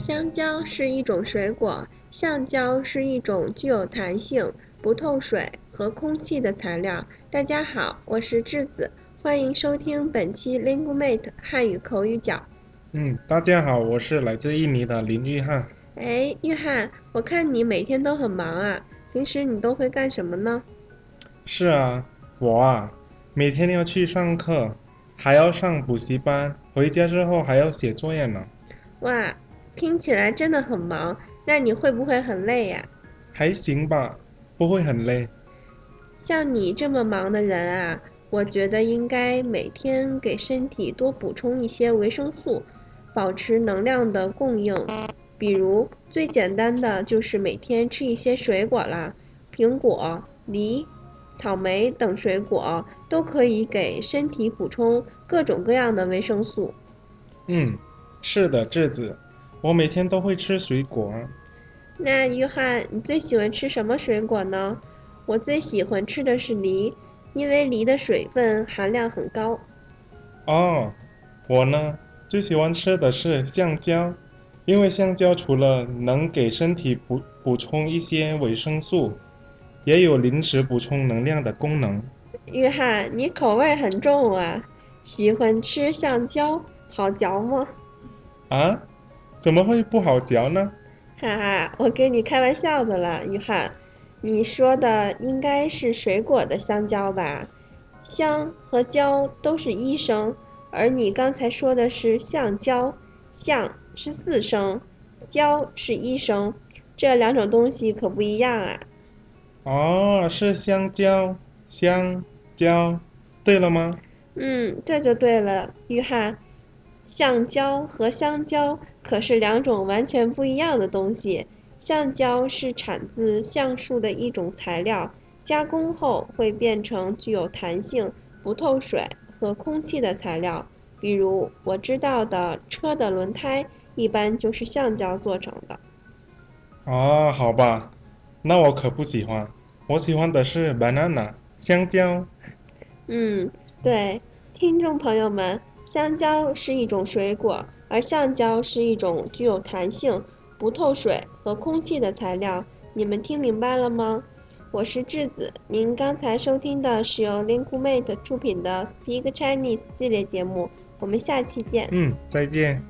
香蕉是一种水果，橡胶是一种具有弹性、不透水和空气的材料。大家好，我是智子，欢迎收听本期 Linguemate 汉语口语角。嗯，大家好，我是来自印尼的林玉翰。哎，玉翰，我看你每天都很忙啊，平时你都会干什么呢？是啊，我啊，每天要去上课，还要上补习班，回家之后还要写作业呢。哇，听起来真的很忙，那你会不会很累呀？还行吧，不会很累。像你这么忙的人啊，我觉得应该每天给身体多补充一些维生素，保持能量的供应。比如最简单的就是每天吃一些水果啦，苹果、梨、草莓等水果都可以给身体补充各种各样的维生素。嗯，是的，智子，我每天都会吃水果。那约翰，你最喜欢吃什么水果呢？我最喜欢吃的是梨，因为梨的水分含量很高。哦，我呢，最喜欢吃的是香蕉，因为香蕉除了能给身体补补充一些维生素，也有临时补充能量的功能。约翰，你口味很重啊，喜欢吃香蕉，好嚼吗？啊？怎么会不好嚼呢？哈哈，我跟你开玩笑的了，约翰。你说的应该是水果的香蕉吧？香和蕉都是一声，而你刚才说的是橡胶，橡是四声，胶是一声，这两种东西可不一样啊。哦，是香蕉，香蕉，对了吗？嗯，这就对了，约翰。橡胶和香蕉可是两种完全不一样的东西。橡胶是产自橡树的一种材料，加工后会变成具有弹性、不透水和空气的材料。比如我知道的车的轮胎，一般就是橡胶做成的。啊，好吧，那我可不喜欢，我喜欢的是 banana 香蕉。嗯，对，听众朋友们，香蕉是一种水果，而橡胶是一种具有弹性。不透水和空气的材料，你们听明白了吗？我是智子，您刚才收听的是由 Linguemate 出品的 Speak Chinese 系列节目，我们下期见。嗯，再见。